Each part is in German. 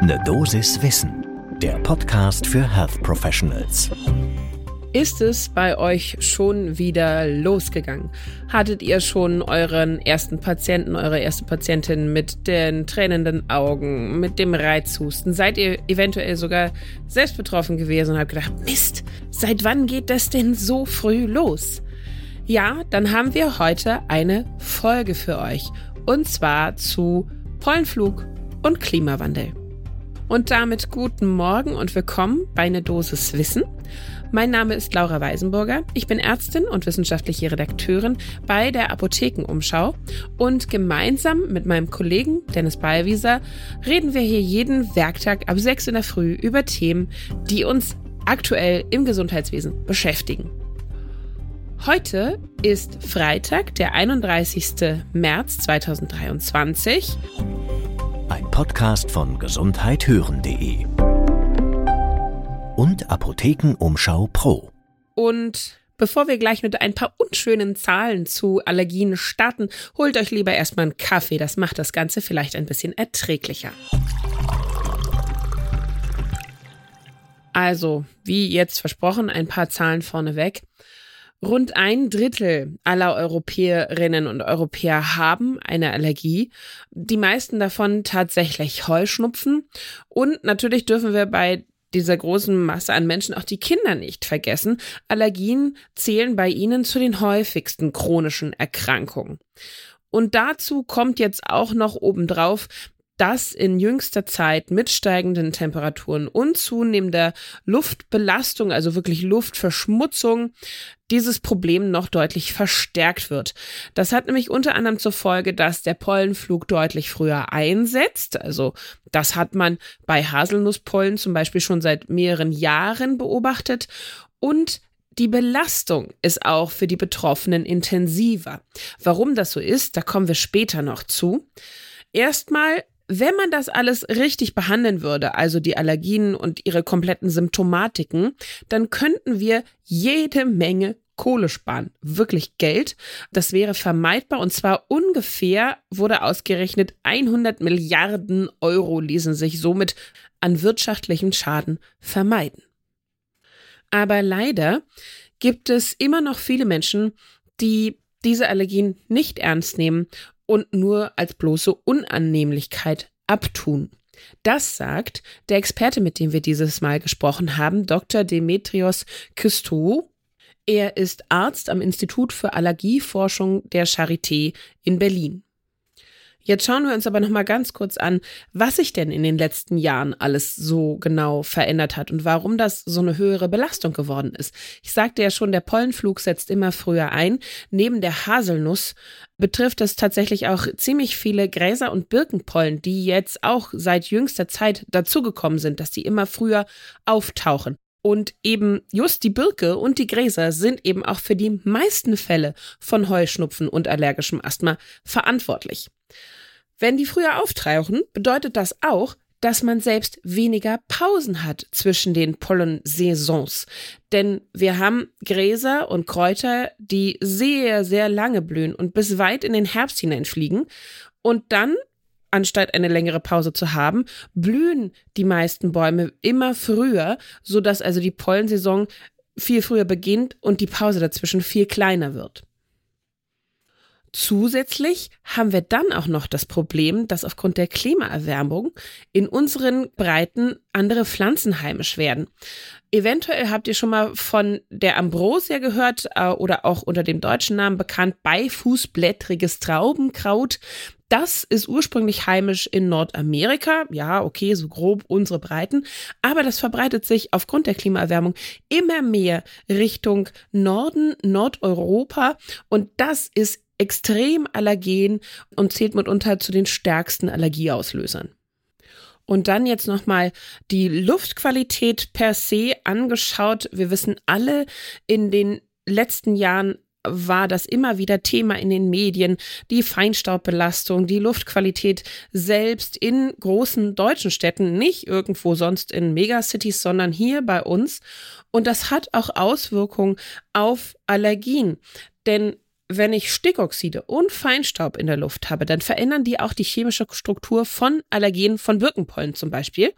Ne Dosis Wissen, der Podcast für Health Professionals. Ist es bei euch schon wieder losgegangen? Hattet ihr schon euren ersten Patienten, eure erste Patientin mit den tränenden Augen, mit dem Reizhusten? Seid ihr eventuell sogar selbst betroffen gewesen und habt gedacht, Mist, seit wann geht das denn so früh los? Ja, dann haben wir heute eine Folge für euch. Und zwar zu Pollenflug und Klimawandel. Und damit guten Morgen und willkommen bei eine Dosis Wissen. Mein Name ist Laura Weisenburger. Ich bin Ärztin und wissenschaftliche Redakteurin bei der Apothekenumschau und gemeinsam mit meinem Kollegen Dennis Ballwieser reden wir hier jeden Werktag ab 6 in der Früh über Themen, die uns aktuell im Gesundheitswesen beschäftigen. Heute ist Freitag, der 31. März 2023. Ein Podcast von gesundheithören.de und Apothekenumschau Pro. Und bevor wir gleich mit ein paar unschönen Zahlen zu Allergien starten, holt euch lieber erstmal einen Kaffee. Das macht das Ganze vielleicht ein bisschen erträglicher. Also, wie jetzt versprochen, ein paar Zahlen vorneweg. Rund ein Drittel aller Europäerinnen und Europäer haben eine Allergie. Die meisten davon tatsächlich Heuschnupfen. Und natürlich dürfen wir bei dieser großen Masse an Menschen auch die Kinder nicht vergessen. Allergien zählen bei ihnen zu den häufigsten chronischen Erkrankungen. Und dazu kommt jetzt auch noch obendrauf, dass in jüngster Zeit mit steigenden Temperaturen und zunehmender Luftbelastung, also wirklich Luftverschmutzung, dieses Problem noch deutlich verstärkt wird. Das hat nämlich unter anderem zur Folge, dass der Pollenflug deutlich früher einsetzt. Also das hat man bei Haselnusspollen zum Beispiel schon seit mehreren Jahren beobachtet. Und die Belastung ist auch für die Betroffenen intensiver. Warum das so ist, da kommen wir später noch zu. Erstmal wenn man das alles richtig behandeln würde, also die Allergien und ihre kompletten Symptomatiken, dann könnten wir jede Menge Kohle sparen. Wirklich Geld. Das wäre vermeidbar und zwar ungefähr wurde ausgerechnet 100 Milliarden Euro ließen sich somit an wirtschaftlichem Schaden vermeiden. Aber leider gibt es immer noch viele Menschen, die diese Allergien nicht ernst nehmen und nur als bloße Unannehmlichkeit abtun. Das sagt der Experte, mit dem wir dieses Mal gesprochen haben, Dr. Demetrios Christou. Er ist Arzt am Institut für Allergieforschung der Charité in Berlin. Jetzt schauen wir uns aber noch mal ganz kurz an, was sich denn in den letzten Jahren alles so genau verändert hat und warum das so eine höhere Belastung geworden ist. Ich sagte ja schon, der Pollenflug setzt immer früher ein. Neben der Haselnuss betrifft es tatsächlich auch ziemlich viele Gräser und Birkenpollen, die jetzt auch seit jüngster Zeit dazugekommen sind, dass die immer früher auftauchen. Und eben just die Birke und die Gräser sind eben auch für die meisten Fälle von Heuschnupfen und allergischem Asthma verantwortlich. Wenn die früher auftauchen, bedeutet das auch, dass man selbst weniger Pausen hat zwischen den Pollensaisons. Denn wir haben Gräser und Kräuter, die sehr, sehr lange blühen und bis weit in den Herbst hineinfliegen. Und dann, anstatt eine längere Pause zu haben, blühen die meisten Bäume immer früher, sodass also die Pollensaison viel früher beginnt und die Pause dazwischen viel kleiner wird. Zusätzlich haben wir dann auch noch das Problem, dass aufgrund der Klimaerwärmung in unseren Breiten andere Pflanzen heimisch werden. Eventuell habt ihr schon mal von der Ambrosia gehört äh, oder auch unter dem deutschen Namen bekannt Beifußblättriges Traubenkraut. Das ist ursprünglich heimisch in Nordamerika. Ja, okay, so grob unsere Breiten. Aber das verbreitet sich aufgrund der Klimaerwärmung immer mehr Richtung Norden, Nordeuropa. Und das ist extrem allergen und zählt mitunter zu den stärksten Allergieauslösern. Und dann jetzt nochmal die Luftqualität per se angeschaut. Wir wissen alle, in den letzten Jahren war das immer wieder Thema in den Medien, die Feinstaubbelastung, die Luftqualität selbst in großen deutschen Städten, nicht irgendwo sonst in Megacities, sondern hier bei uns. Und das hat auch Auswirkungen auf Allergien. Denn wenn ich Stickoxide und Feinstaub in der Luft habe, dann verändern die auch die chemische Struktur von Allergenen von Birkenpollen zum Beispiel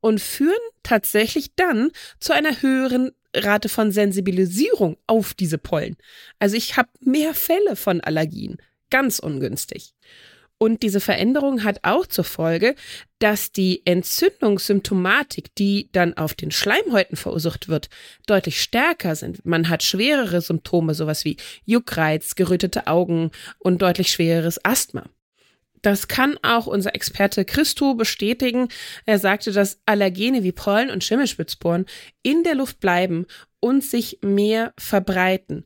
und führen tatsächlich dann zu einer höheren Rate von Sensibilisierung auf diese Pollen. Also ich habe mehr Fälle von Allergien. Ganz ungünstig. Und diese Veränderung hat auch zur Folge, dass die Entzündungssymptomatik, die dann auf den Schleimhäuten verursacht wird, deutlich stärker sind. Man hat schwerere Symptome, sowas wie Juckreiz, gerötete Augen und deutlich schwereres Asthma. Das kann auch unser Experte Christo bestätigen. Er sagte, dass Allergene wie Pollen und Schimmelspitzbohren in der Luft bleiben und sich mehr verbreiten.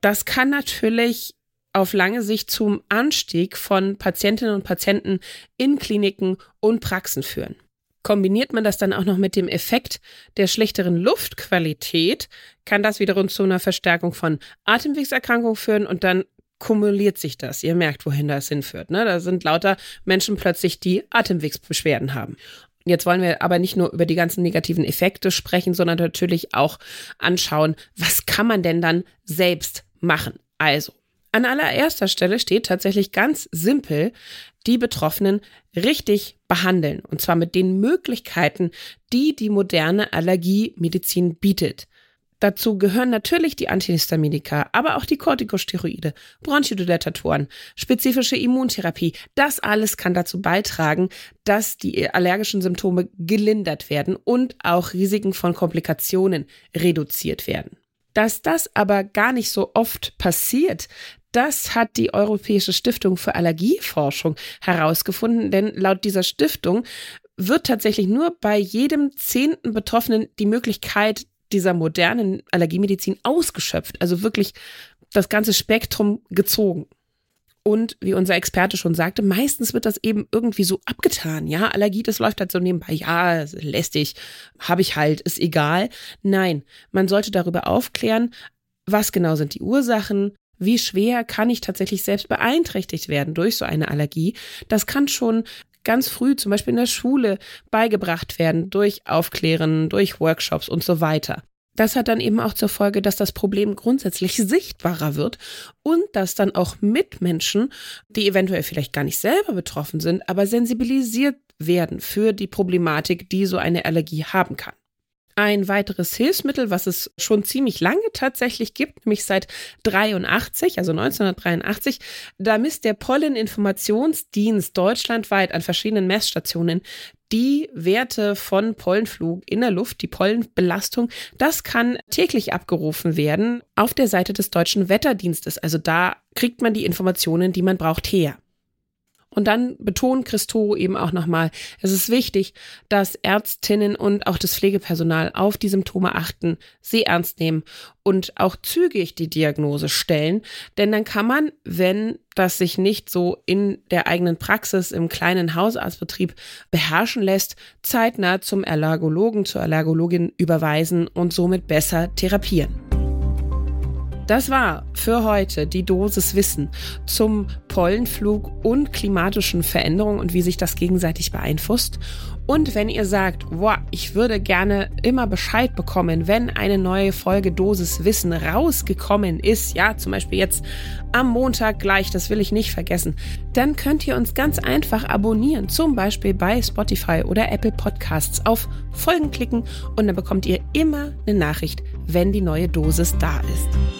Das kann natürlich auf lange Sicht zum Anstieg von Patientinnen und Patienten in Kliniken und Praxen führen. Kombiniert man das dann auch noch mit dem Effekt der schlechteren Luftqualität, kann das wiederum zu einer Verstärkung von Atemwegserkrankungen führen und dann kumuliert sich das. Ihr merkt, wohin das hinführt. Ne? Da sind lauter Menschen plötzlich, die Atemwegsbeschwerden haben. Jetzt wollen wir aber nicht nur über die ganzen negativen Effekte sprechen, sondern natürlich auch anschauen, was kann man denn dann selbst machen. Also, an allererster Stelle steht tatsächlich ganz simpel, die Betroffenen richtig behandeln. Und zwar mit den Möglichkeiten, die die moderne Allergiemedizin bietet. Dazu gehören natürlich die Antihistaminika, aber auch die Corticosteroide, Bronchodilatatoren, spezifische Immuntherapie. Das alles kann dazu beitragen, dass die allergischen Symptome gelindert werden und auch Risiken von Komplikationen reduziert werden. Dass das aber gar nicht so oft passiert, das hat die Europäische Stiftung für Allergieforschung herausgefunden, denn laut dieser Stiftung wird tatsächlich nur bei jedem zehnten Betroffenen die Möglichkeit dieser modernen Allergiemedizin ausgeschöpft, also wirklich das ganze Spektrum gezogen. Und wie unser Experte schon sagte, meistens wird das eben irgendwie so abgetan. Ja, Allergie, das läuft halt so nebenbei. Ja, lästig, habe ich halt, ist egal. Nein, man sollte darüber aufklären, was genau sind die Ursachen, wie schwer kann ich tatsächlich selbst beeinträchtigt werden durch so eine Allergie. Das kann schon ganz früh, zum Beispiel in der Schule, beigebracht werden durch Aufklären, durch Workshops und so weiter. Das hat dann eben auch zur Folge, dass das Problem grundsätzlich sichtbarer wird und dass dann auch Mitmenschen, die eventuell vielleicht gar nicht selber betroffen sind, aber sensibilisiert werden für die Problematik, die so eine Allergie haben kann. Ein weiteres Hilfsmittel, was es schon ziemlich lange tatsächlich gibt, nämlich seit 83, also 1983, da misst der Polleninformationsdienst deutschlandweit an verschiedenen Messstationen die Werte von Pollenflug in der Luft, die Pollenbelastung, das kann täglich abgerufen werden auf der Seite des deutschen Wetterdienstes. Also da kriegt man die Informationen, die man braucht, her. Und dann betont Christo eben auch nochmal, es ist wichtig, dass Ärztinnen und auch das Pflegepersonal auf die Symptome achten, sie ernst nehmen und auch zügig die Diagnose stellen. Denn dann kann man, wenn das sich nicht so in der eigenen Praxis im kleinen Hausarztbetrieb beherrschen lässt, zeitnah zum Allergologen, zur Allergologin überweisen und somit besser therapieren. Das war für heute die Dosis Wissen zum Pollenflug und klimatischen Veränderungen und wie sich das gegenseitig beeinflusst. Und wenn ihr sagt, boah, ich würde gerne immer Bescheid bekommen, wenn eine neue Folge Dosis Wissen rausgekommen ist, ja, zum Beispiel jetzt am Montag gleich, das will ich nicht vergessen, dann könnt ihr uns ganz einfach abonnieren, zum Beispiel bei Spotify oder Apple Podcasts auf Folgen klicken und dann bekommt ihr immer eine Nachricht, wenn die neue Dosis da ist.